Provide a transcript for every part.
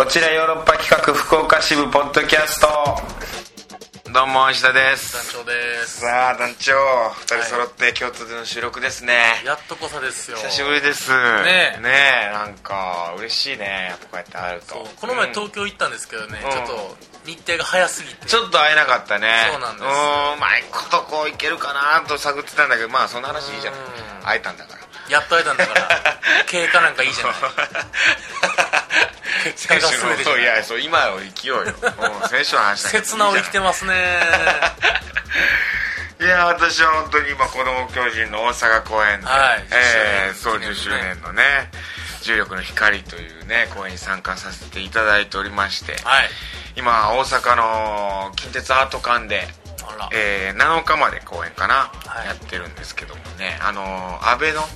こちらヨーロッパ企画福岡支部ポッドキャスト。どうも石田です。団長です。さあ団長。2人揃って京都での収録ですね、やっとこさですよ。久しぶりです。ねえ。ねえなんか嬉しいね。やっぱこうやって会えるとこの前うん。東京行ったんですけどね、うん。ちょっと日程が早すぎて。ちょっと会えなかったね。そうなんです。うまいことこういけるかなと探ってたんだけどまあそんな話いいじゃん。うん。会えたんだから。やっと会えたんだから。経過なんかいいじゃない選手全てじゃないのいやそう今を生きようよ。うん選手の話切なを生きてますね。いや私は本当に今子ども巨人の大阪公演で、はいえーそう10 10周周年年のね「重力の光」というね公演に参加させていただいておりましてはい。今大阪の近鉄アート館で、えー7日まで公演かな、はい。やってるんですけどもねあのー安倍の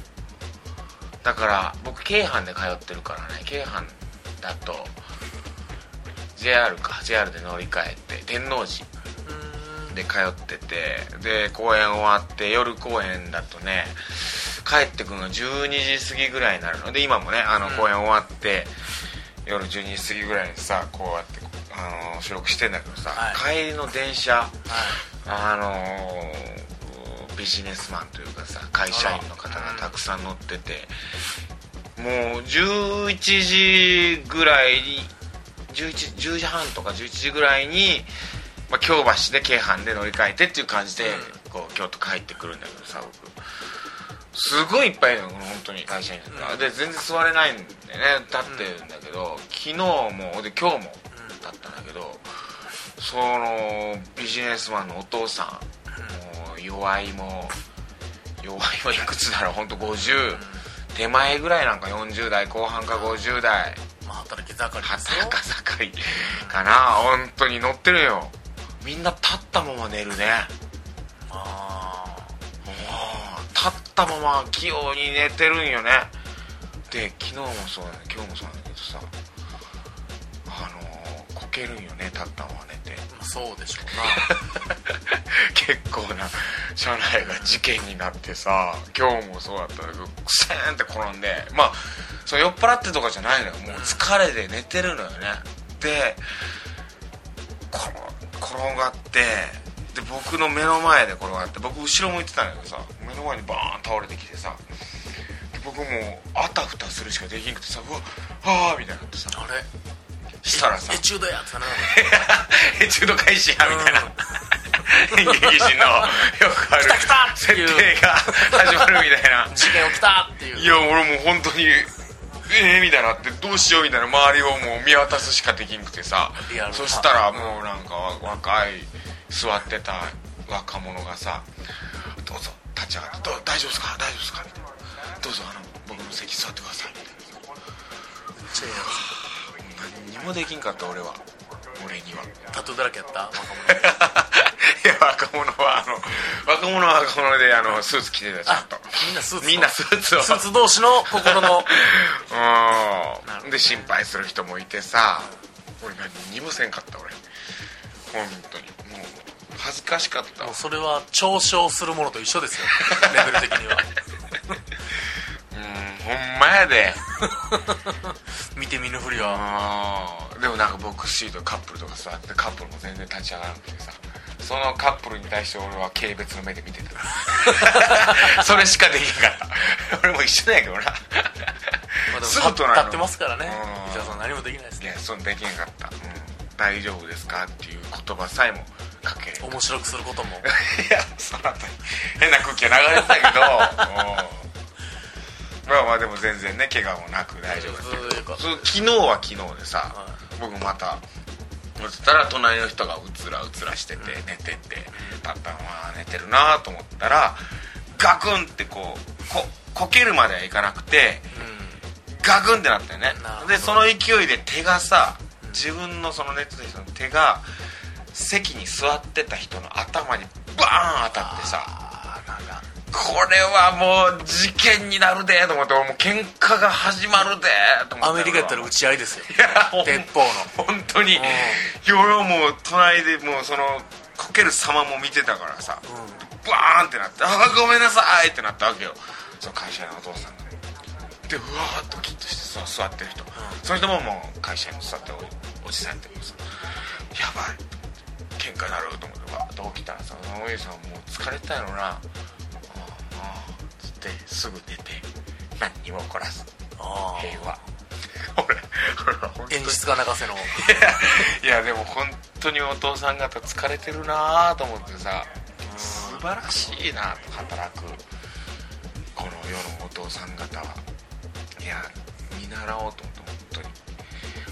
だから僕京阪で通ってるからね京阪だと JR か JR で乗り換えて天王寺で通っててで公演終わって夜公演だとね帰ってくるの12時過ぎぐらいになるの。で今もねあのうん。公演終わって、夜12時過ぎぐらいにさこうやってあの収録してんだけどさ、は帰りの電車はい。あのービジネスマンというかさ会社員の方がたくさん乗っててもう11時ぐらいに 11, 10時半とか11時ぐらいに、まあ、京橋で京阪で乗り換えてっていう感じで、うこう京都帰ってくるんだけどさ僕。すごいいっぱいいるの本当に会社員の方、うん。で全然座れないんでね。立ってるん。だけど、昨日もで今日もだったんだけどそのビジネスマンのお父さんもう弱いも弱いもいくつだろう。本当50、手前ぐらいなんか40代後半か50代。まあ、働き盛りですよ。働か盛り。かな本当に乗ってるよ。みんな立ったまま寝るね。あ。もう立ったまま器用に寝てるんよね。で昨日もそうだね。今日もそうだけどさあのーこけるんよね立ったまま寝て。そうでしょう 結構な車内が事件になってさ今日もそうだったんだけどクセーンって転んでまあそう酔っ払ってとかじゃないのよ。もう疲れで寝てるのよね。でこ転がってで僕の目の前で転がって僕後ろ向いてたんだけどさ目の前にバーン倒れてきてさで僕もうあたふたするしかできんくてさうわあーみたいになってさ。なあれ？したらさ。エチュードやってな。エチュード開始やみたいな、演 劇人のよくある来た来た。って設定が始まるみたいな。事件起きたっていう。いや俺もう本当にええみたいになってどうしようみたいな。周りをもう見渡すしかできんくてさ。そしたらもうなんか若い座ってた若者がさ「どうぞ立ち上がって大丈夫ですか？大丈夫ですか?」みたいな「どうぞあの僕の席座ってください」みたいな何にもできんかった俺は。俺には。タトゥーだらけやった若者 いや若者はあの若者は若者であのスーツ着てたちゃんと。みんなスーツみんなスーツを。スーツ同士の心の？うん。で心配する人もいてさ俺何にもせんかった俺。本当に。もう恥ずかしかった。もうそれは嘲笑するものと一緒ですよ。レベル的には うんほんまやで。見て見ぬふりはうんでもなんかボックスシートカップルとか座ってカップルも全然立ち上がらなくてさ。そのカップルに対して俺は軽蔑の目で見てた。それしかできなかった。俺も一緒なんやけどな。すぐ隣の。立ってますからね。うん。伊沢さん何もできないですいやねそうできなかった、うん。大丈夫ですかっていう言葉さえもかけ面白くすることも。いやその後に変な空気が流れてたけど。うんまあまあでも全然ね怪我もなく大丈夫。だったけどそういうそう昨日は昨日でさ、は僕またそしたら隣の人がうつらうつらしてて寝ててパッパンは寝てるなと思ったらガクンってこうここけるまではいかなくてうガクンってなったよね。でその勢いで手がさ自分のその寝てた人の手が席に座ってた人の頭にバーン当たってされはもう事件になるでと思ってもう喧嘩が始まるでと思って。アメリカやったら打ち合いですよ。鉄砲の。本当に。俺はもう隣でもうそのこける様も見てたからさ、バーンってなって「あごめんなさい」ってなったわけよ。その会社のお父さんがでうわーっとキッとして座ってる人、その人ももう会社に座ってるおじさんやってるんですよやばい。喧嘩なると思ってわっと起きたらさおじさんもう疲れてたやろなってすぐ寝て何にも起こらずあ平和俺演出家泣かせの。いやでも本当にお父さん方疲れてるなと思ってさ素晴らしいなと働く。この世のお父さん方は。いや見習おうと思って本当に。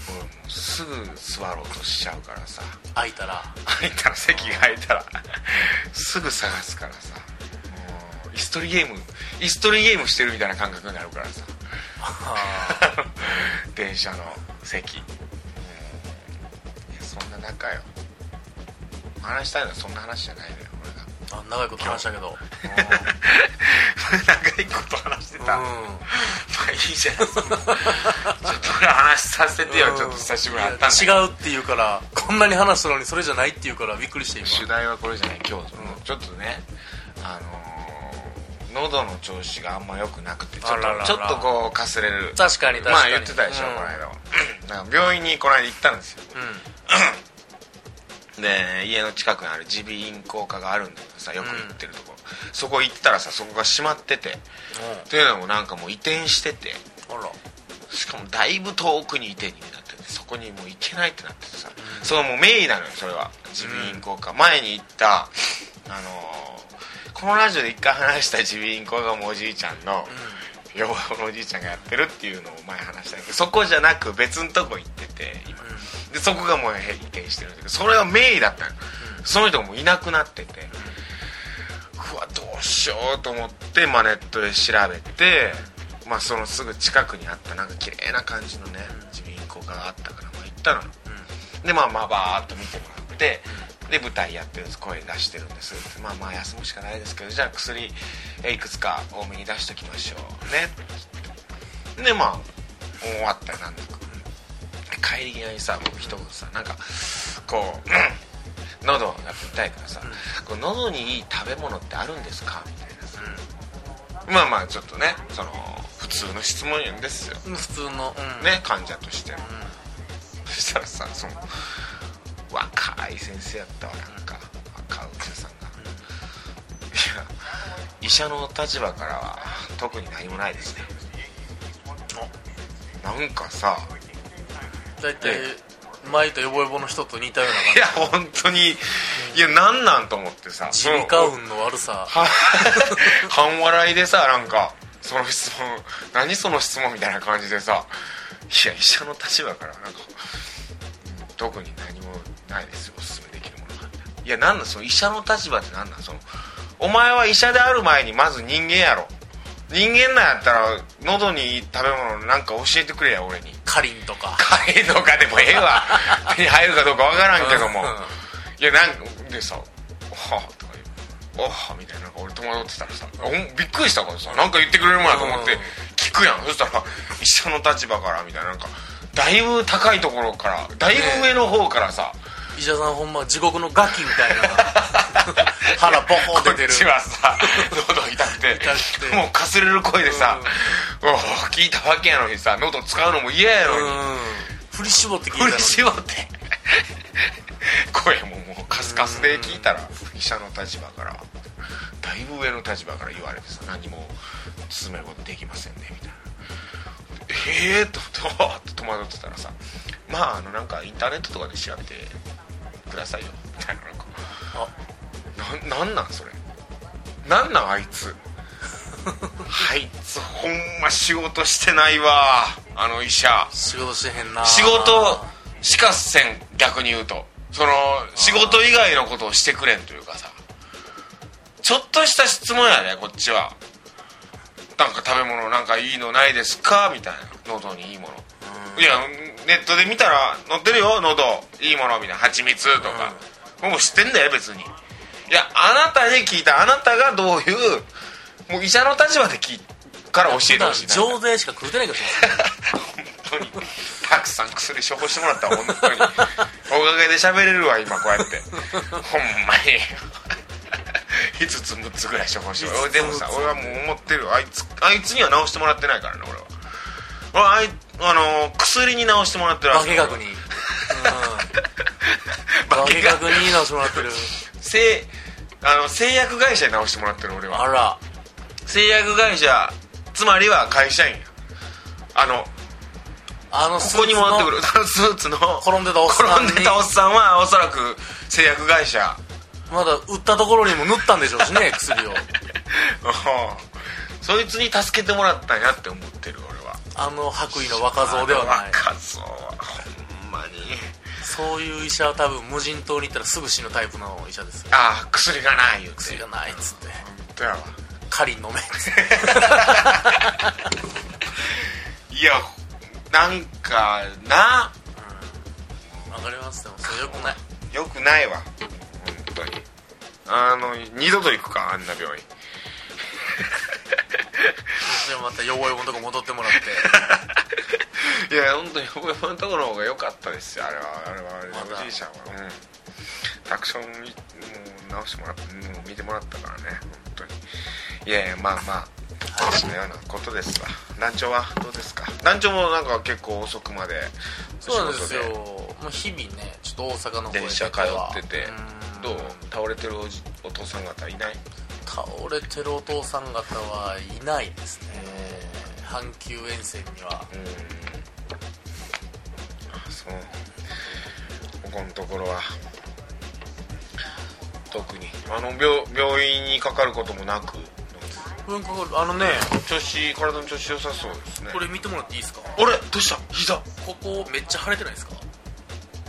俺もうすぐ座ろうとしちゃうからさ。開いたら。空いたら席が空いたら。すぐ探すからさもう椅子取りゲーム椅子取りゲームしてるみたいな感覚になるからさ。あ 電車の席。うん。そんな仲よ。話したいのはそんな話じゃないのよ俺が。ーあ長いこと話したけど。長いこと話してた、うん。まあいいじゃないですかちょっと俺話させてよ、ちょっと久しぶりに会った違うって言うからこんなに話したのにそれじゃないって言うからびっくりして今。主題はこれじゃない今日、ちょっとねあのー喉の調子があんま良くなくてちょっとちょっとこうかすれる。確かに確かに。まあ言ってたでしょ、うん。この間は。なんか病院にこの間行ったんですよ。うで家の近くにある耳鼻咽喉科があるんだけどさよく行ってるとこ。ろ、そこ行ったらさそこが閉まってて。というのもなんかもう移転してて。んあら。しかもだいぶ遠くに移転になっててそこにもう行けないってなっててさ、そのもう名医なのよそれは。耳鼻咽喉科、前に行ったあのーこのラジオで一回話した耳鼻咽喉科がもうおじいちゃんの、予防のおじいちゃんがやってるっていうのを前話したけどそこじゃなく別のとこ行ってて今、でそこがもう移転してるんだけどそれは名医だったの、その人がもういなくなってて、うわどうしようと思って、まあ、ネットで調べて、まあ、そのすぐ近くにあったなんか綺麗な感じのね耳鼻咽喉科があったから、まあ、行ったの。よ、でまあまあバーッと見てもらってで舞台やってるんです。声出してるんです。まあまあ休むしかないですけどじゃあ薬えいくつか多めに出しときましょうね。でまあ終わったよ。なんだか。帰り際にさ僕一言さなんかこう喉が痛いからさ、こう喉にいい食べ物ってあるんですか？みたいなさ、まあまあちょっとねその普通の質問ですよ。うん普通のうん。ね患者として、そしたらさその若い先生やったわなんか。若いお医者さんが、いや医者の立場からは特に何もないですね。なんかさ大体前とヨボヨボの人と似たような感いや本当にいやなんなんと思ってさじ耳鼻花粉の悪さ。は半笑いでさなんかその質問何その質問みたいな感じでさいや医者の立場からなんか、うん特に何もないですよおすすめできるものがいやなんだその医者の立場って何なんそのお前は医者である前にまず人間やろ。人間なんやったら喉にいい食べ物なんか教えてくれや俺に。カリンとか。カレーとかでもええわ。手に入るかどうかわからんけども。うん。いやなんかでさ「おは」とか言う「おは」みたいな俺戸惑ってたらさびっくりしたからさなんか言ってくれるもんやと思ってうん。聞くやん。そしたら医者の立場からみたいななんかだいぶ高いところからだいぶ上の方からさ、医者さんほんま地獄のガキみたいな。腹ボコこ出てる。っちはさ喉痛くて痛くて。もうかすれる声でさ「おお聞いたわけやのにさ喉使うのも嫌やのに、うん。振り絞って聞いたの振り絞って。声ももうカスカスで聞いたら医者の立場からだいぶ上の立場から言われてさ何も進めることできませんねみたいな。ええー、とと戸惑ってたらさまああのなんかインターネットとかで調べてくださいよ。みたいななんかななんなんそれ。なんなんあいつ。あいつほんま仕事してないわ。あの医者。仕事してへんな。仕事しかせん逆に言うと。その仕事以外のことをしてくれんというかさ。ちょっとした質問やねこっちは。なんか食べ物なんかいいのないですか？みたいな。喉にいいもの。いやネットで見たら載ってるよ喉。いいものみたいな。蜂蜜とか、もう知ってんだよ別に。いやあなたに聞いた。あなたがどういうもう医者の立場で聞いから教えてほしいな。上税しか食うてないかもし 本当に。たくさん薬処方してもらったわ本当に。おかげで喋れるわ今こうやって。ほんまに。5つ6つぐらい処方してもらう。でもさ俺はもう思ってる。よあいつあいつには治してもらってないからね俺は。俺あいあの薬に治してもらってる化学に。うん。化化学学に直してもらってる。製あの製薬会社に治してもらってる俺は。あら。製薬会社つまりは会社員。やあのあのここに回ってくる。ス スーツの転んでたおっさんに。転んでたおっさんはおそらく製薬会社。まだ売ったところにも塗ったんでしょうしね薬を。そいつに助けてもらったんやって思ってる俺はあの白衣の若造ではない。若造はほんまに。そういう医者は多分無人島に行ったらすぐ死ぬタイプの医者ですよ。ああ薬がない言うて。薬がないっつって。本当やわ。狩り飲め いやなんかな。わかります。でもそれよくない。よくないわ。本当に。あの二度と行くかあんな病院 でもまたヨボヨボのとこ戻ってもらって。いや本当に僕のところの方が良かったですよあれは。あれはあれまだ。おじいちゃんは。うん。タクションにもう直してもらってもう見てもらったからね本当に。いやいやまあまあそのようなことですわ。団長は？どうですか？団長もなんか結構遅くまでそうなんですよ。もう日々ねちょっと大阪の方電車通ってて。うん。どう？倒れてるお父さん方いない？倒れてるお父さん方はいないですね。阪急沿線には。うん。あそう。ここのところは。特に。あの病病院にかかることもなく。うんここあのね調子体の調子良さそうですね。これ見てもらっていいですか？あれ？どうした？膝。ここめっちゃ腫れてないですか？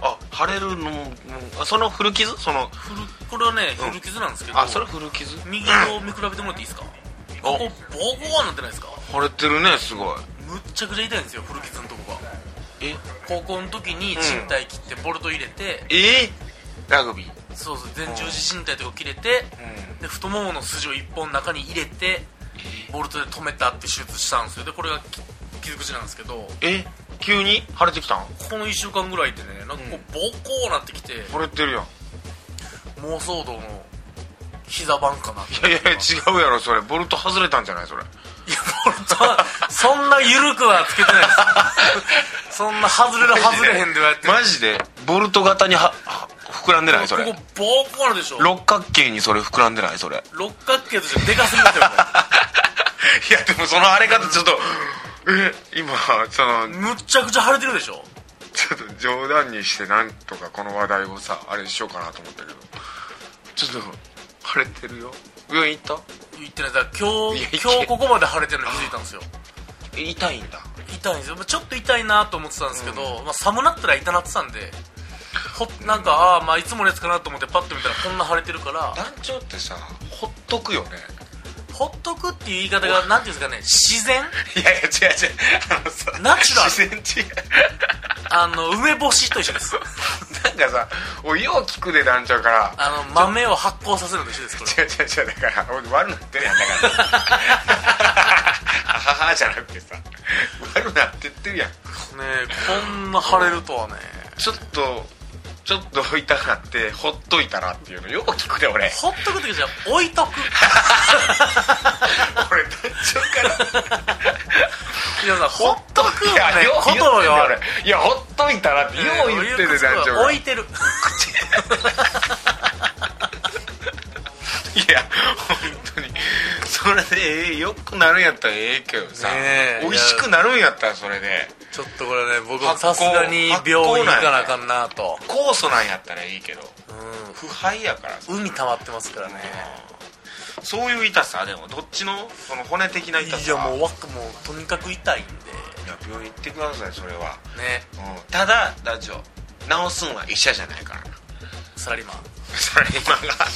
あ腫れるのもあその古傷？その古これはねうん。古傷なんですけど、あそれ古傷？右と見比べてもらっていいですか？ここボーボーになってないですか？腫れてるねすごい。むっちゃくちゃ痛いんですよ古傷のとこが。え？高校の時に賃貸切ってボルト入れて、え？ラグビー。そうそう前十字靭帯とか切れてうん。で太ももの筋を1本中に入れてボルトで止めたって手術したんですよ。でこれがき傷口なんですけど。え？急に腫れてきたん？この1週間ぐらいでねなんかこうボコーなってきて。腫れてるやん妄想道の膝盤かないやいや違うやろそれ。ボルト外れたんじゃないそれ。いやボルトは そんな緩くはつけてないです。そんな外れる外れへんではやって。マジで？ボルト型にはは膨らんでないそれ。ここボーコーなでしょ。六角形にそれ膨らんでないそれ。六角形としてでかすぎますよこ いやでもその荒れ方ちょっとえ今そのれむっちゃくちゃ腫れてるでしょ。ちょっと冗談にしてなんとかこの話題をさあれしようかなと思ったけどちょっと腫れてるよ。病院行っ言ってない。だ今日今日ここまで腫れてるの気づいたんですよ。た痛いんだ。痛いんですよ。まあちょっと痛いなと思ってたんですけど、まあ、寒なったら痛なってたんでほなんかああまあいつものやつかなと思ってパッと見たらこんな腫れてるから団長ってさほっとくよねほっとくっていう言い方がなんていうんですかね自然？いやいや違う違う。あのさナチュラル？自然違う。あの梅干しと一緒です。なんかさおいよう聞くで団長から。あの豆を発酵させるのと一緒ですこれ違う違う違うだから俺悪なってるやんだから。ははじゃなくてさ悪なってってるやん。ねこんな腫れるとはね。ちょっとちょっと痛かってほっといたらっていうのよく聞くで俺。ほっとくってじゃ置いとく。俺団長から。いやさほっとくいやはね言とよねん俺。いやほっといたらってよう言ってて団長。置いてる。や本当に。それでええよくなるんやったらええけどさ、ねえ。美味しくなるんやったらそれでちょっとこれね僕もさすがに病院行かなあかんなと。酵素なんやったらいいけどう腐敗やから海溜まってますからね。そういう痛さ？でもどっちのその骨的ない痛さ？やもうわくもうとにかく痛いんいや病院行ってくださいそれは、でね。うん、ただラジオ治すんは医者じゃないからな。サラリーマン。それ今が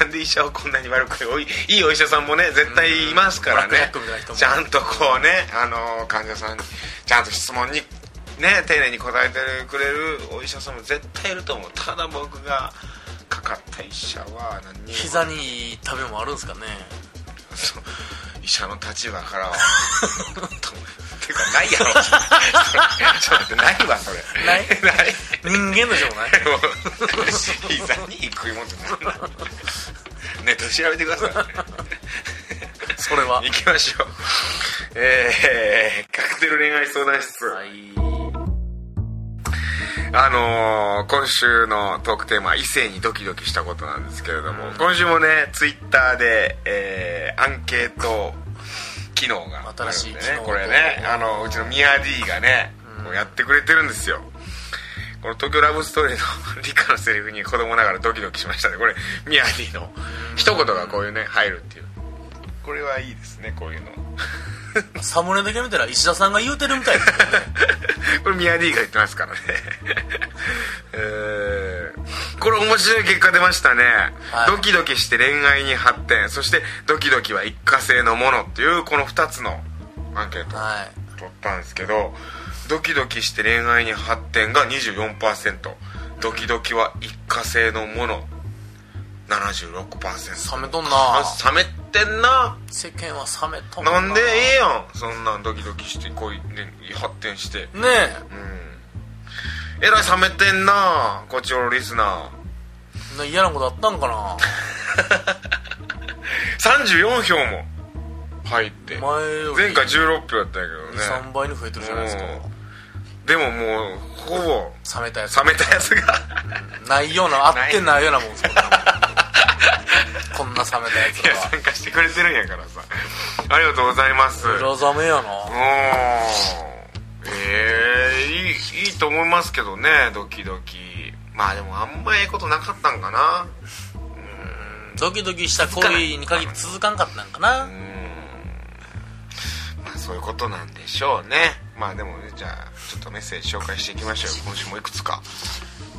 なんで医者をこんなに悪くおいいいお医者さんもね絶対いますからね。ちゃんとこうねあの患者さんにちゃんと質問にね丁寧に答えてくれるお医者さんも絶対いると思う。ただ僕がかかった医者は何にも。膝に食べ物あるんですかね。医者の立場からは てかないやろ。ちょっとないわそれ。ない？ない。人間でしょうねもう膝に食い物って何なのネットで調べてください。スそれは。行きましょう。えー、カクテル恋愛相談室、はい。あのー今週のトークテーマは異性にドキドキしたことなんですけれども、今週もねツイッターで、えーアンケート機能があるんで新しいねこれねあのうちのミヤ D がね、こうやってくれてるんですよ。この東京ラブストーリーの 理科のセリフに子供ながらドキドキしましたね。これミヤ D の一言がこういうね入るっていう。これはいいですねこういうの サムネだけ見たら石田さんが言うてるみたいですけどね。これミヤ D が言ってますからね。えーこれ面白い結果出ましたね、はい。ドキドキして恋愛に発展。そしてドキドキは一過性のものっていうこの2つのアンケート取ったんですけどドキドキして恋愛に発展が24%ドキドキは一過性のもの。76%冷めとんな。あ冷めてんな。世間は冷めとんな。んでええやん。そんなんドキドキして恋に発展して。ねえ。えらい冷めてんなこっちのリスナな嫌なことあったんかな。ー34票も入って。前回16票だったんやけどね。3倍に増えてるじゃないですか。うん。でももうほぼ冷めたやつ。冷めたやつが。ないようなあってないようなもんですもんね こんな冷めたやついや参加してくれてるんやからさ。ありがとうございます。裏冷めやな。うん。ええいいいいと思いますけどねドキドキ。まあでもあんまええことなかったんかな。ドキドキした恋に限って続かんかったんかな。まあそういうことなんでしょうね。まあでもねじゃあちょっとメッセージ紹介していきましょう今週もいくつか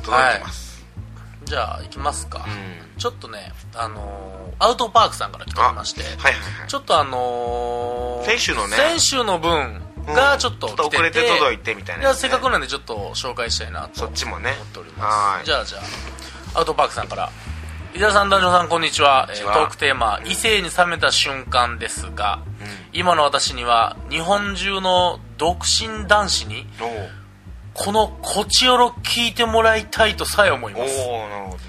届いてます、じゃあ行きますか、ん。ちょっとねあのーアウトパークさんから来ておりまして。はいはいはい。ちょっとあのー先週のね。先週の分がちょっと来てて、ちょっと遅れて届いてみたいなね。せっかくなんでちょっと紹介したいなとそっちもね思っておりはますいじゃあじゃあアウトパークさんから。伊沢さん男女さんこんにちは。ちは。えートークテーマ「異性に冷めた瞬間」ですが、今の私には日本中の独身男子にこのこちよろ聞いてもらいたいとさえ思いおます、おなるほどね。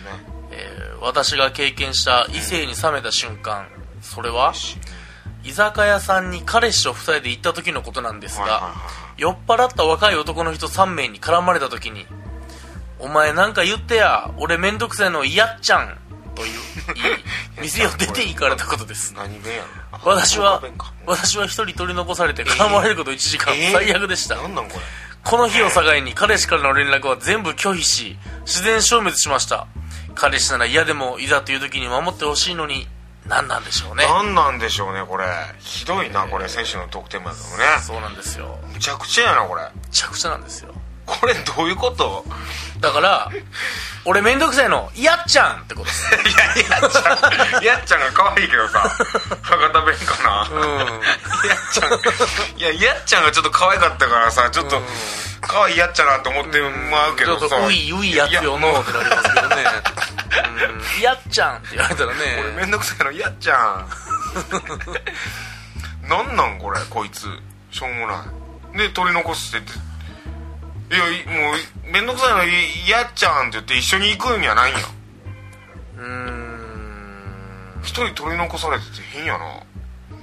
えー私が経験した異性に冷めた瞬間それは居酒屋さんに彼氏と2人で行った時のことなんですが、はいはいはい酔っ払った若い男の人3名に絡まれた時に「お前なんか言ってや俺めんどくさいの嫌っちゃん」という 言い店を出て行かれたことです。何弁やろ。私は私は一人取り残されて絡まれること1時間、えー最悪でした、なんなんこれこの日を境に彼氏からの連絡は全部拒否し自然消滅しました。彼氏なら嫌でもいざという時に守ってほしいのに何なんでしょうね。何なんでしょうねこれ。ひどいなこれ。選手の得点までもね。そうなんですよ。むちゃくちゃやなこれ。めちゃくちゃなんですよこれどういうこと？だから俺めんどくさいの。嫌っちゃんってこと いやいやっちゃん。やっちゃんが可愛いけどさ博多弁かな、うん。やっちゃん。いややっちゃんがちょっと可愛かったからさちょっと可愛いやっちゃなと思ってまうけちょどさっとういういやつよのってなりますけどね。う。ん。やっちゃんって言われたら俺ねめんどくさいのやっちゃん。なんなんこれこいつ。しょうもない。で取り残してっていやいもうめんどくさいのやっちゃんって言って一緒に行くんやないんや。うーん。一人取り残されてて変やな。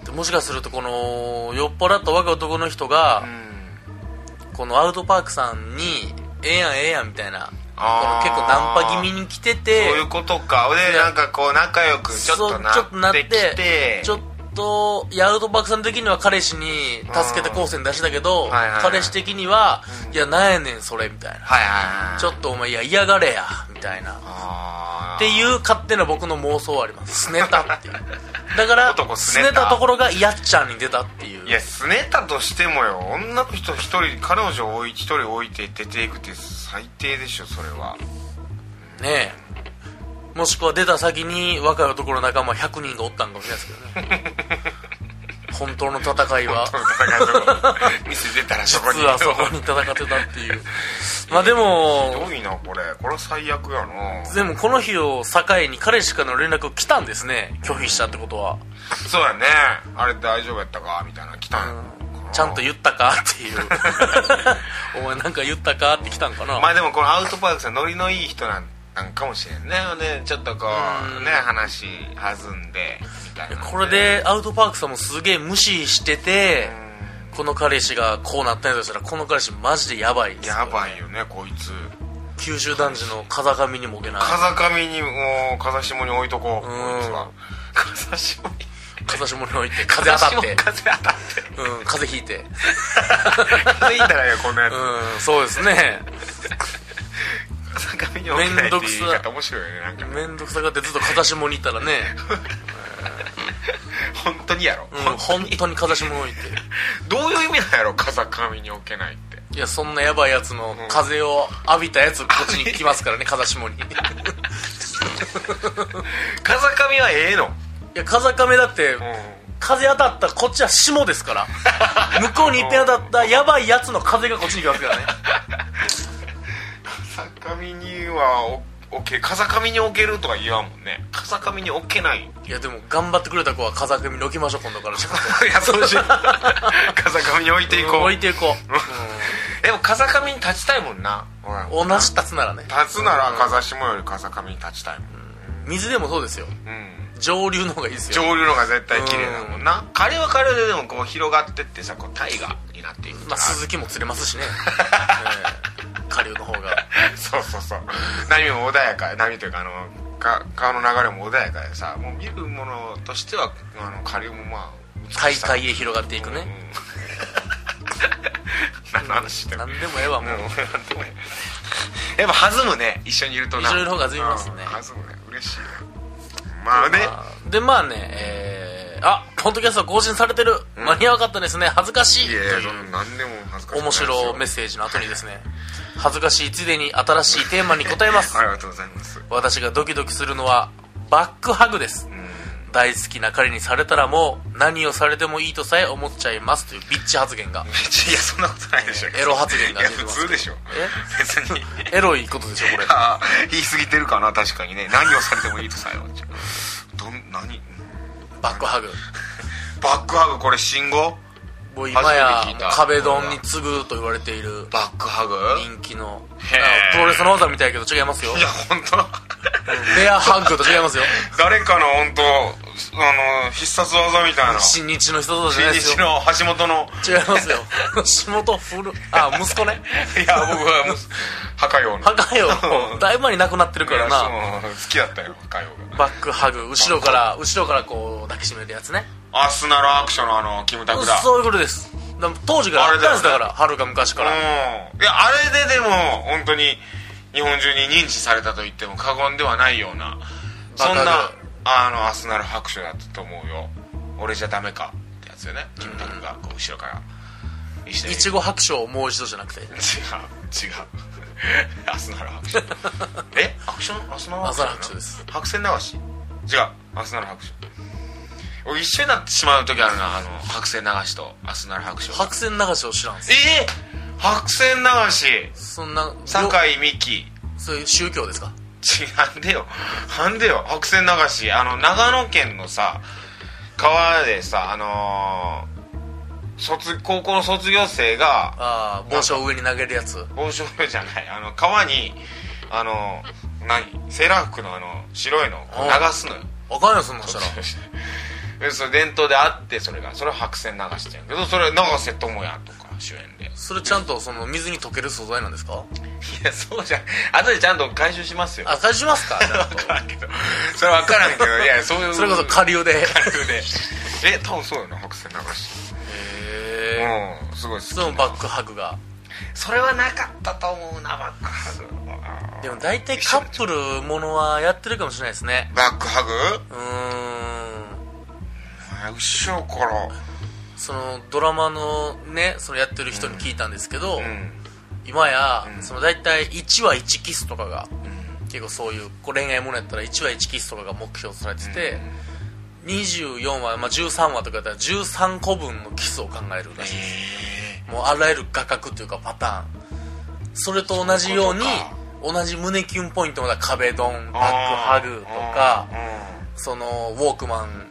でもしかするとこの酔っ払った若い男の人が、うん。このアウトパークさんにええやんええやんみたいな。この結構ナンパ気味に来ててそういうことか。でなんかこう仲良くちょっとなっとなっっててきて。ちょっといやアウトパークさん的には彼氏に助けて光線出したけど、はいはいはい彼氏的には、いやなんやねんそれみたいな、はいはいはいちょっとお前いや嫌がれやみたいな。あっていう勝手な僕の妄想はあります。すねたっていう。だから男すねた。ところがやっちゃんに出たっていう。いやすねたとしてもよ女の人一人彼女を一人置いて出ていくって最低でしょそれは。ねえもしくは出た先に若い男の仲間100人がおったんかもしれないですけどね。本当の戦いは。戦いとこ店出たらそこに。実はそこに戦ってたっていう。まあでもひどいなこれ。これは最悪やな。でもこの日を境に彼氏からの連絡来たんですね。拒否したってことは、そうやね。あれ大丈夫やったか？みたいなの来たんや。ちゃんと言ったか？っていう。お前なんか言ったか？って来たんかな、まあでもこのアウトパークさんノリのいい人なんなんかもしれんね。でちょっとこううん。ね話弾んでみたいなこれでアウトパークさんもすげえ無視しててこの彼氏がこうなったんやとしたらこの彼氏マジでやばいやばいよねこいつ。九州男児の風上にも置けない。風上にもう風下に置いとこう風下に。風下に置いて風当たって。風当たって。うん風邪ひいて。風いいんだらよこんなやつ。うんそうですね 風上に置けないっていう言い方面白いよねなんかね。めんどくさがってずっと風下にいたらね。本当にやろ？うん本当に風下に置いて。どういう意味なんやろ風上に置けないって。いやそんなやばいやつの風を浴びたやつこっちに来ますからね 風下に。い風上はええの？や風上だってうん。風当たったこっちは霜ですから向こうに一遍当たったやばいやつの風がこっちに来ますからね風上にはお置け風上に置けるとか言わんもんね。風上に置けない。いやでも頑張ってくれた子は風上に置きましょう今度から。ちゃんといやそうしよう。風上に置いていこう。置いていこう、でも風上に立ちたいもんな。同じ立つならね。立つなら風下より風上に立ちたいもん。水でもそうですよ。うん。上流の方がいいですよ。上流のが絶対綺麗だもんな。下流は下流ででもこう広がってってさこう大河になっていくまあ鈴木も釣れますしね、ええ。下流の方が そうそうそう。波も穏やか波というかあのか川の流れも穏やかでさ。もう見るものとしてはあの下流もまあ大海へ広がっていくね、うん。何の話してる何でもええわもう、うん。なんでもいいやっぱ弾むね。一緒にいるとな。一緒にいる方が弾みますね。うん。弾むね。嬉しいね。まあね。まあでまあねえー、あポッドキャスト更新されてる、間に合わなかったですね。恥ずかしい。いやいやそという何でも恥ずかしい面白メッセージの後にですね。恥ずかしいついでに新しいテーマに答えます。ありがとうございます。私がドキドキするのはバックハグです。うん。大好きな彼にされたらもう何をされてもいいとさえ思っちゃいますというビッチ発言が。いやそんなことないでしょ。エロ発言が。いや普通でしょ。え？別に。エロいことでしょこれ。言い過ぎてるかな確かにね。何をされてもいいとさよどん何？バックハグ。バックハグこれ信号？もう今や壁ドンに次ぐと言われているバックハグ？人気の。プロレスの技みたいけど違いますよ。いや本当ベアハグと違いますよ。誰かの本当あの必殺技みたいな。新日の人とじゃないですよ。新日の橋本の。違いますよ。下本古あ息子ね。いや僕は墓用の。墓よだいぶ前に亡くなってるからな。好きだったよ墓用が。バックハグ。後ろから後ろからこう抱きしめるやつね。アスナルアクションのあのキムタクだ。そういうことです。でも当時からあったんですだから。はるか昔から。うん。いやあれででも本当に日本中に認知されたと言っても過言ではないような。そんなグあのアスナル拍手だったと思うよ。俺じゃダメか。ってやつよね。キムタクがこう後ろから。いいちご白書をもう一度じゃなくて。違う。違う。アスナル拍手 え？アクション？アスナルアスナル拍手です。白線流し？違う。アスナル拍手俺一緒になってしまう時あるな。あの白線流しと。アスナル拍手白線流しを知らんす。え？ー、白線流し。そんな酒井美紀。そういう宗教ですか？違うんでよ。なんでよ。白線流し。あの長野県のさ川でさあのー、卒高校の卒業生がああ帽子を上に投げるやつ。帽子じゃない。あの川にあの何？セーラー服のあの白いの流すのよ。あかんよそんなんしたら。でそれ伝統であってそれがそれを白線流してんやけどそれ永瀬智也とか主演でそれちゃんとその水に溶ける素材なんですか？いやそうじゃん。後でちゃんと回収しますよ。あ返しますか？分とからんけど。それ分からんけど。いやそういう。それこそ下流で。へ下流で。え多分そうよな白線流し。えうんすごいそのバックハグが。それはなかったと思うなバックハグ。でも大体カップルものはやってるかもしれないですね。バックハグ？うーん。後ろからそのドラマのねそのやってる人に聞いたんですけど、うん。今や、うん。その大体1話1キスとかがうん。結構そういうこう恋愛ものやったら1話1キスとかが目標とされてて、24話、まあ、13話とかやったら13個分のキスを考えるらしいです。もうあらゆる画角っていうかパターン。それと同じように同じ胸キュンポイントまだ壁ドンバックハグとかそのウォークマン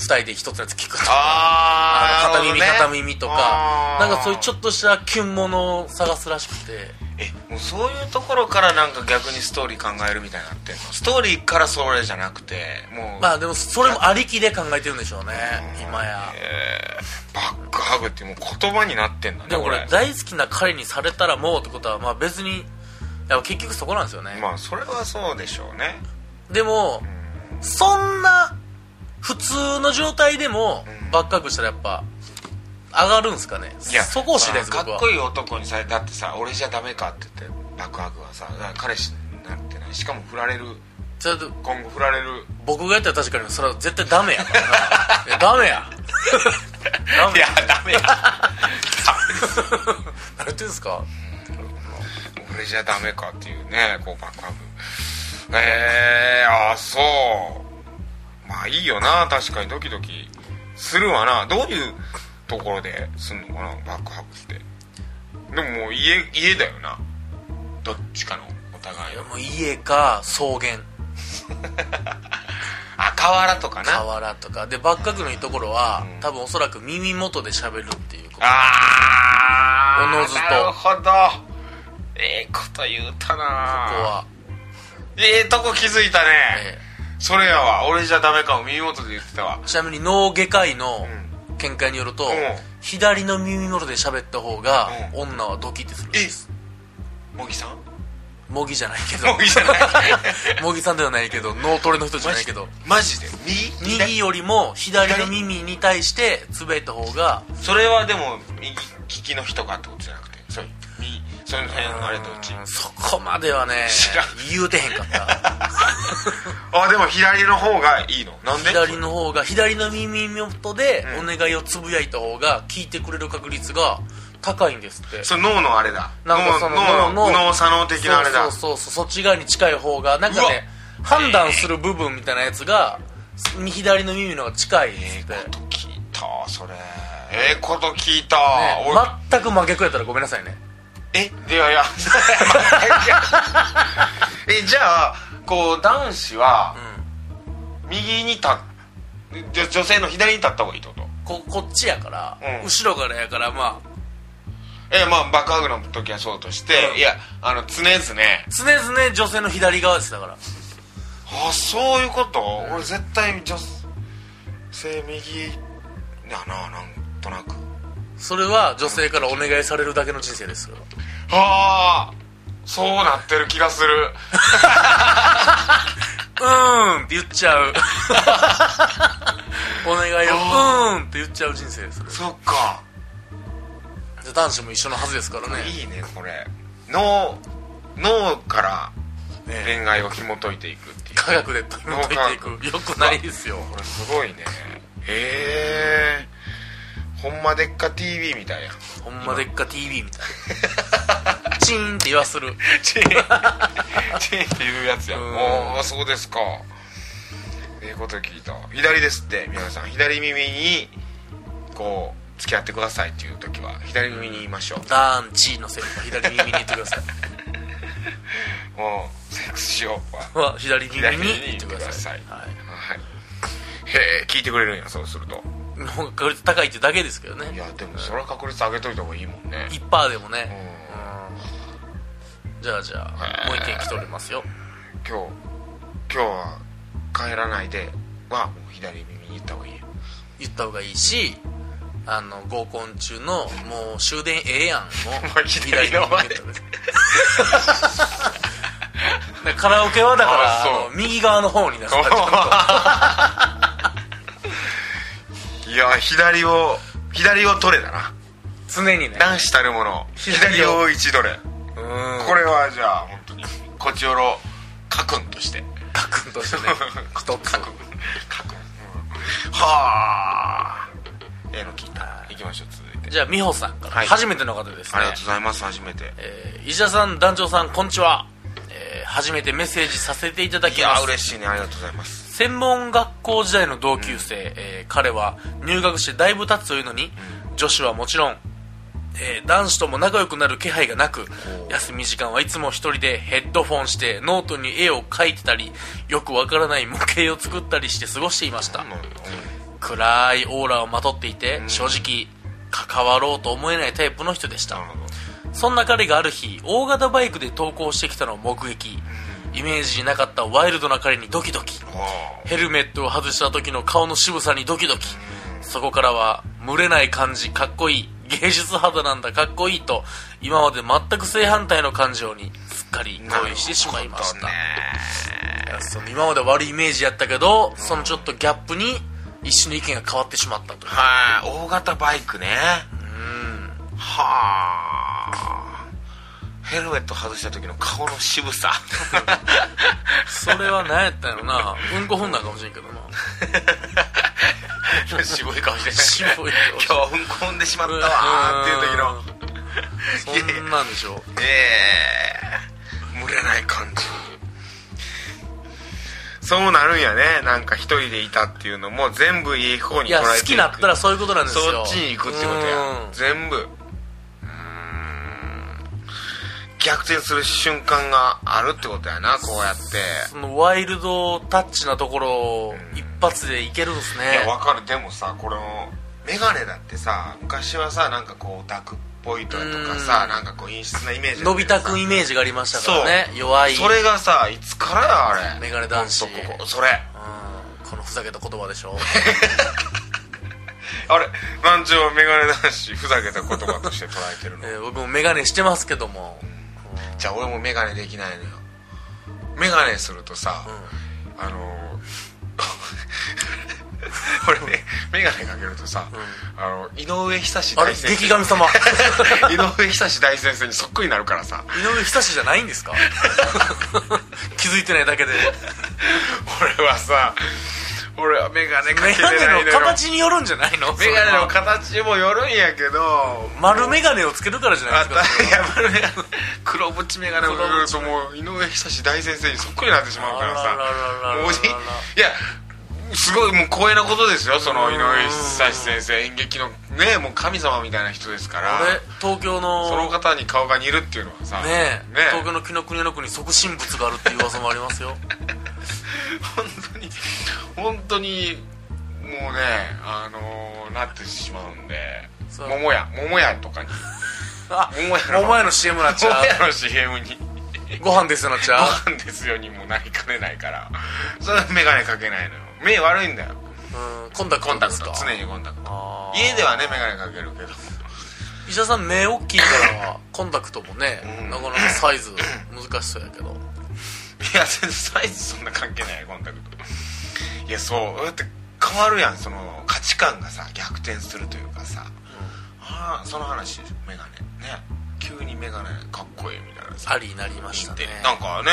2人で一つのやつ聞くとか。片耳ね。片耳とか。なんかそういうちょっとしたキュンものを探すらしくて。えもうそういうところからなんか逆にストーリー考えるみたいになってんの？ストーリーからそれじゃなくてもう。まあでもそれもありきで考えてるんでしょうね今や。えー。バックハグってもう言葉になってんだねでもこれ大好きな彼にされたらもうってことはまあ別にやっぱ結局そこなんですよね、まあそれはそうでしょうね。でもそんな普通の状態でもバックハグしたらやっぱ上がるんですかね？いやそこを知りたいですかっこいい男にさだってさ俺じゃダメかって言ってバックハグはさ彼氏になってない。しかも振られる。ちょっと今後振られる。僕がやったら確かにそれは絶対ダメやからな。ダメや。ダいメやダメや。何言ってんですか？俺じゃダメかっていうねこうバックハグえー、ああそうまあいいよな確かにドキドキ。するわな。どういうところですんのかなバックハグって。でももう家家だよな。どっちかのお互い。のもう家か草原。あ河原とかな。河原とか。でバックハグのいいところは、うん。多分おそらく耳元で喋るっていうこと。ああおのずと。なるほど。ええこと言うたな。ここは、ええとこ気づいたね、えそれやわ。俺じゃダメかも。耳元で言ってたわ。ーちなみに脳外科医のう見解によると、うん。左の耳元で喋った方が、女はドキッてするんです。茂木さん？模擬じゃないけど。茂木じゃない。模擬さんではないけど脳トレの人じゃないけど。マジ？で？右右よりも左の耳に対してつぶやいた方がそれはでも右利きの人かってことじゃなくて？そう右その辺あれどっち。うんそこまではね言うてへんかった。あでも左の方がいいの？なんで？左の方が左の耳元でお願いをつぶやいた方が聞いてくれる確率が高いんですって。それ脳のあれだ。なんかその脳の右脳左脳的なあれだ。そうそうそうそっち側に近い方がなんかね判断する部分みたいなやつが左の耳の方が近いっえつって、えこと聞いたそれ。ええこと聞いた、ね俺全く真逆やったらごめんなさいねえ？いやいや。えじゃあこう男子は右に立っじゃ女性の左に立った方がいいってこと？ここっちやから、うん。後ろからやからまあ。えまあバックハグの時はそうとして、うん。いやあの常々。常々女性の左側ですだから。あそういうこと、俺絶対女性右やななんとなくそれは女性からお願いされるだけの人生です。よああそうなってる気がする。うーんって言っちゃう。お願いをうー。んって言っちゃう人生です。そっか。で男子も一緒のはずですからね。いいねこれ。脳脳からね恋愛を紐解いていくっていう。科学で紐解いていく。よくないですよ。これすごいね。へえほんまでっか TV みたいやほんまでっか TV みたい。なチーンって言わする。チーンチーンっていうやつやうん。おおそうですか。ええこと聞いた。左ですって宮根さん。左耳にこう付き合ってくださいっていう時は左耳に言いましょう。ダーンチーのセリフは左耳に言ってください。もうセックスしようは。は左耳に言ってください。はい。はい。へえ聞いてくれるんやそうするとの確率高いってだけですけどね。いやでもそれは確率上げといた方がいいもんね。1パーでもね。じゃあじゃあもう一件来ておりますよ。今日今日は帰らないではもう左耳に言った方がいい。よ言った方がいいしあの合コン中のもう終電ええやんももう左の前。でカラオケはだから右側の方に出す いや左を左を取れだな。常にね。男子たるもの。左を。一取れうん。これはじゃあ本当にこちおろ家訓として。カ君としてね。一つ家訓家訓はあ。ええの聞いた。行きましょう続いて。じゃあ美穂さんから、はい。初めての方ですね。ありがとうございます初めて。えー石田さん団長さんこんにちは、えー初めてメッセージさせていただいきます。や嬉しいね。ありがとうございます専門学校時代の同級生、えー彼は入学してだいぶ経つというのに、女子はもちろん、えー男子とも仲良くなる気配がなく休み時間はいつも一人でヘッドフォンしてノートに絵を描いてたりよくわからない模型を作ったりして過ごしていました。うん暗いオーラをまとっていて、正直関わろうと思えないタイプの人でした。そんな彼がある日大型バイクで登校してきたのを目撃イメージになかったワイルドな彼にドキドキ。おヘルメットを外した時の顔の渋さにドキドキ。そこからは群れない感じかっこいい芸術肌なんだかっこいいと今まで全く正反対の感情にすっかり恋してしまいました、その今まで悪いイメージやったけど、そのちょっとギャップに一瞬の意見が変わってしまったという。はい大型バイクね。はあヘルメット外した時の顔の渋さ。それは何やったんやろな。うんこ踏んだんかもしれんけどな。渋い顔して渋い今日うんこ踏んでしまったわーっていう時の。そんなんでしょ。ええ群れない感じ。そうなるんやね。なんか一人でいたっていうのも全部いい方にいや捉えていく。好きなったらそういうことなんですよ。そっちに行くってことや。うん。全部逆転する瞬間があるってことやなこうやって。そのワイルドタッチなところを一発でいけるんですいねやわかる。でもさこのメガネだってさ昔はさなんかこうオタクっぽいとかさうん。なんかこう陰湿なイメージのび太くんイメージがありましたからね。弱い。それがさいつからやあれ？メガネ男子。ここそれ。うん。このふざけた言葉でしょ？あれなんちゅうメガネ男子ふざけた言葉として捉えてるの？えー僕もメガネしてますけどもじゃあ俺もメガネできないのよ。メガネするとさ、あの 俺ねメガネかけるとさ、あの井上久志大先生。劇神様。井上久志大先生にそっくりになるからさ。井上久志じゃないんですか？気づいてないだけで。俺はさ俺はメガネかけてないのよ。形によるんじゃないの？メガネの形もよるんやけど。丸メガネをつけるからじゃないあですか。いや丸メガネ。黒縁メガネをかけるともう井上久志大先生にそっくりになってしまうからさ。い。やすごいもう光栄なことですよその井上久志先生。演劇のねもう神様みたいな人ですから。東京のその方に顔が似るっていうのはさ。ね東京の紀ノ国の国に即身仏があるっていう噂もありますよ。本本当にもうねあのーなってしまうんで桃屋桃屋とかに。あ桃屋の桃屋の CM なっちゃ桃屋の CM に。う ご飯ですよなっちゃう。ご飯ですよにもなりかねないから。それは眼鏡かけないのよ。目悪いんだよ。うんコンタクコンタクト。常にコンタクト。家ではね眼鏡かけるけど。医者さん目大きいからコンタクトもね、うん。なかなかサイズ難しそうやけど。いや全然サイズそんな関係ないコンタクトいやそうだって変わるやんその価値観がさ逆転するというかさ、ああその話です眼鏡ね。急に眼鏡かっこいいみたいなさ。ありになりましたね。なんかね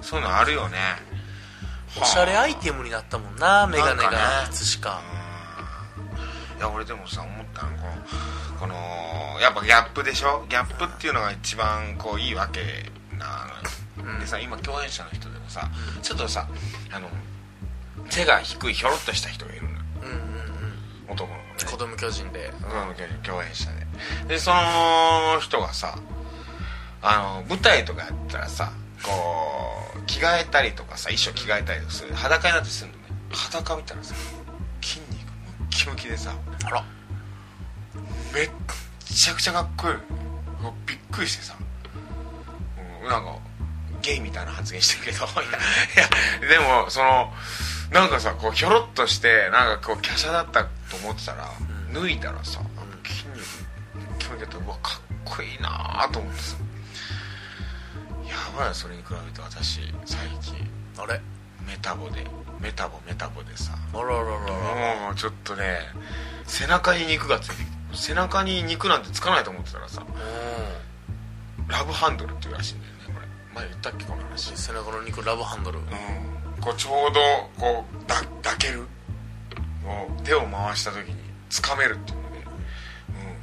そういうのあるよね。おしゃれアイテムになったもんなメガネがね。いつしか。いや俺でもさ思ったのこのこのやっぱギャップでしょ？ギャップっていうのが一番こういいわけなのよ、でさ今共演者の人でもさちょっとさあの背が低いひょろっとした人がいるのよ。うんうんうん。男の子ね。子供巨人で。男の子共演者ででその人がさあの舞台とかやったらさこう着替えたりとかさ衣装着替えたりとかする。裸になってするのね。裸見たらさ筋肉ムッキムキでさあら。めっちゃくちゃかっこいい。びっくりしてさ、うん、なんかゲイみたいな発言してるけど。いやでもそのなんかさこうひょろっとしてなんかこう華奢だったと思ってたら、脱いだらさ筋肉筋肉ってうわかっこいいなと思ってさ。やばいよそれに比べて私最近。あれ？メタボでメタボメタボでさ。あらららら。らもうちょっとね背中に肉がついてきて背中に肉なんてつかないと思ってたらさうラブハンドルっていうらしいんだよねこれ。前言ったっけこの話。ん背中の肉ラブハンドル。うんこうちょうどこうだ抱ける。こう手を回した時につかめるっていうので、うん、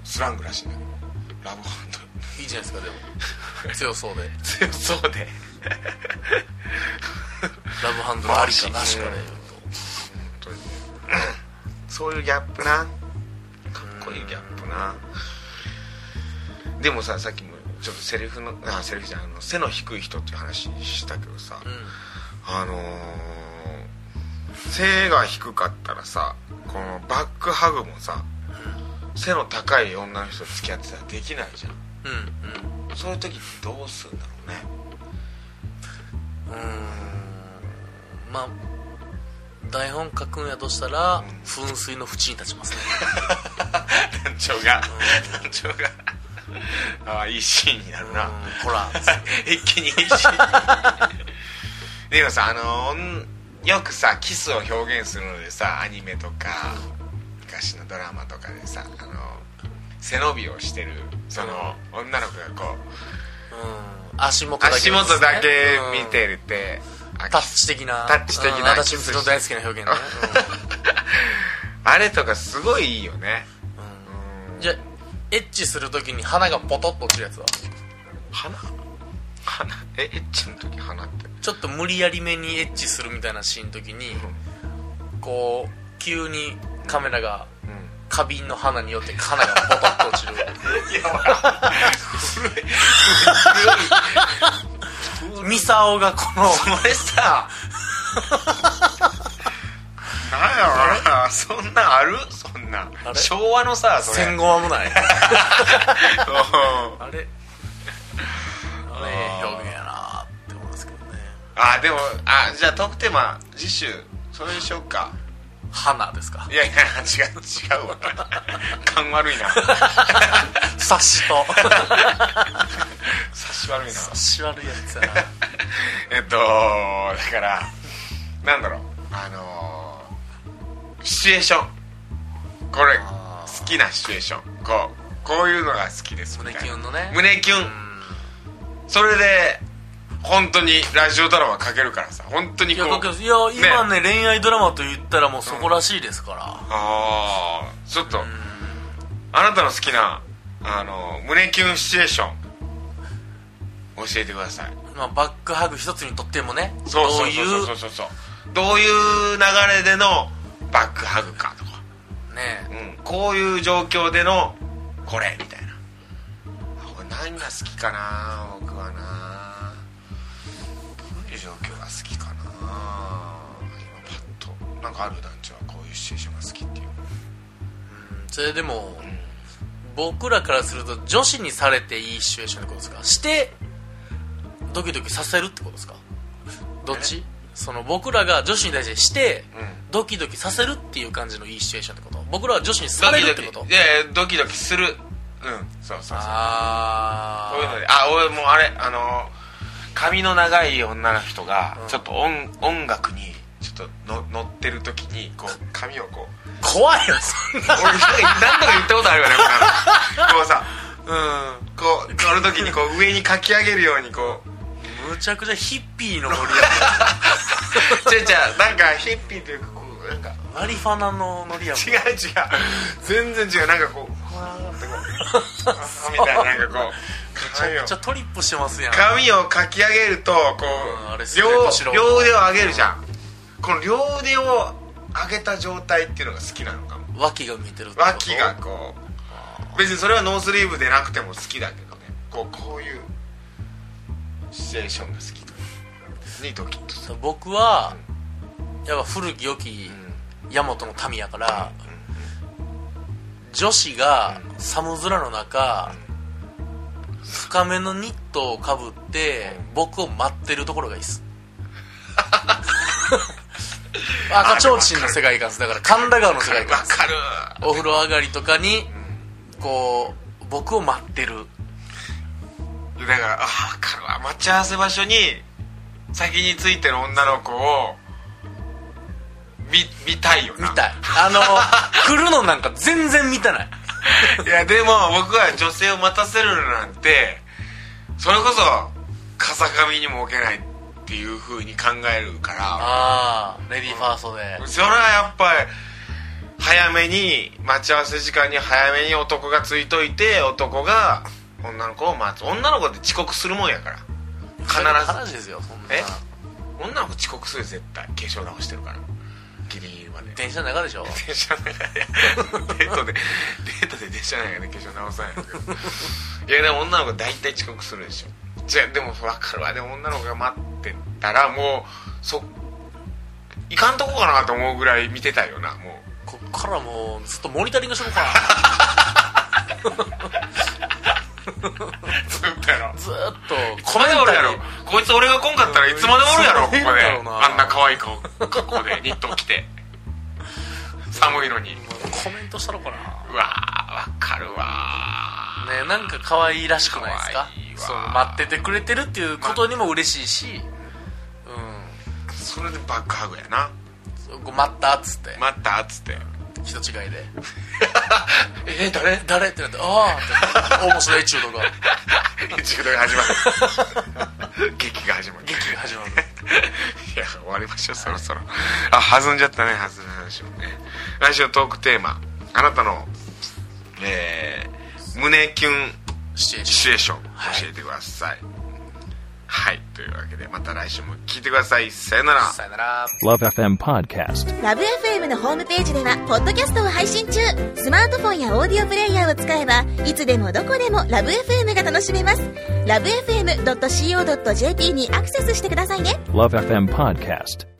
スラングらしいんだけどラブハンドルいいじゃないですかでも。強そうで。強そうで。ラブハンドルありかなしかで言うそういうギャップな。かっこいいギャップな。でもささっきもちょっとセリフのあセリフじゃないあの背の低い人っていう話したけどさ、とうんあのー、背が低かったらさこのバックハグもさ背の高い女の人と付き合ってたらできないじゃん。うんうん。そういう時ってどうするんだろうね。うーん。まあ台本書くんやとしたら、噴水の縁に立ちますね。団長が。団長が。ああいいシーンになるな、うんほら 一気にいいシーンでもさあのんよくさキスを表現するのでさアニメとか昔のドラマとかでさあの背伸びをしてるその女の子がこううん足元だけ、足元だけうん。見てるって、あタッチ的なタッチ的なうん私の大好きな表現ね、あれとかすごいいいよね。うん。うんじゃあエッチするときに鼻がポトッと落ちるやつは？花花えエッチの時花って？ちょっと無理やりめにエッチするみたいなシーンの時にこう急にカメラがうん花瓶の花によって花がポトッと落ちる。ミサオがこのそれさなんやろなそんなんある？そんな。昭和のさそれ。戦後危ない。うん。あれ？あでもあじゃあトークテーマ次週それにしようか。花ですか？いやいや違う違うわ。勘悪いな。察しと。察し悪いな。察し悪いやつやな。えっとだからなんだろう。あのーシチュエーション。これ好きなシチュエーション。こうこういうのが好きです。み胸キュンのね。胸キュン、うん。それで本当にラジオドラマ書けるからさ。本当にいやこういや今ね恋愛ドラマと言ったらもうそこらしいですから、ああちょっと、うん。あなたの好きなあの胸キュンシチュエーション教えてください。まあ、バックハグ一つにとってもねそうそうそうそうそうそうそう。どういう流れでのバックハグかとか、ね。うん、こういう状況でのこれみたいな。あこれ何が好きかな僕はな状況が好きかな。今パッとなんかある団地はこういうシチュエーションが好きっていう。それでも、僕らからすると女子にされていいシチュエーションってことですか？してドキドキさせるってことですか？どっち？その僕らが女子に対してして、うん。ドキドキさせるっていう感じのいいシチュエーションってこと？僕らは女子にされるってことドキドキいやいやドキドキする。うん。そうそうそうあこういうので。あ俺もうあれあの髪の長い女の人がうん。ちょっと音,、音楽にちょっとの乗ってる時にこう髪をこう怖いよそんな。俺何度か言ったことあるよねこうさうん。こう乗る時にこう上にかき上げるようにこう。むちゃくちゃヒッピーのノリや 違う違うなんかヒッピーというかこうなんか。マリファナのノリや違う違う。全然違う。なんかこうふわーってこう みたいななんかこう。めちゃくちゃトリップしてますやん。髪をかき上げるとこうんあれうすごい。両両腕を上げるじゃん。この両腕を上げた状態っていうのが好きなのかも。脇が見てる脇がこう。別にそれはノースリーブでなくても好きだけどね。こうこういうシチュエーションが好きにドキッとする。僕はやっぱ古き良き大和の民やから女子が寒空の中深めのニットをかぶって僕を待ってるところがいいっす。赤ちょうちんの世界観です。だから神田川の世界観です。わかる。お風呂上がりとかにこう僕を待ってる。だからあ分かるわ。待ち合わせ場所に先についてる女の子を見見たいよな。みたい。あの 来るのなんか全然見てない いやでも僕は女性を待たせるなんてそれこそ風上にも置けないっていう風に考えるからああレディーファーストで。それはやっぱり早めに待ち合わせ時間に早めに男がついといて男が女の子を待つ。女の子って遅刻するもんやから。必ず。話ですよそんな。え？女の子遅刻するよ絶対。化粧直してるから電車の中でしょ？電車の中で。デートでデートで電車の中で化粧直さないんだけどいやでも女の子大体遅刻するでしょ。じゃあでも分かるわ。でも女の子が待ってたらもうそ行かんとこかなと思うぐらい見てたよなもこっからもうずっとモニタリングしようかな。ずーっと。いつまでおるやろ。こいつ俺が来んかったらいつまでおるやろここで。あんな可愛い顔。格好でニット着て寒いのに。コメントしたのかな？うわーわかるわねなんか可愛いらしくないですか？そう待っててくれてるっていうことにも嬉しいし。うそれでバックハグやな待ったっつって。待ったっつって。人違いで。え誰？誰？ってなってああって。面白いエチュードが。一度 が始まる。劇が始まる。劇が始まるいや終わりましょうそろそろ。あ弾んじゃったね弾んだ話もね。来週のトークテーマ。あなたのえー、胸キュンシチュエーション。はい。教えてくださいはい、というわけでまた来週も聞いてください。さよなら。さよなら。Love FM Podcast. ラブ f m のホームページではポッドキャストを配信中。スマートフォンやオーディオプレイヤーを使えばいつでもどこでもラブ f m が楽しめます。ラブ FM.co.jp にアクセスしてくださいね。Love FM Podcast.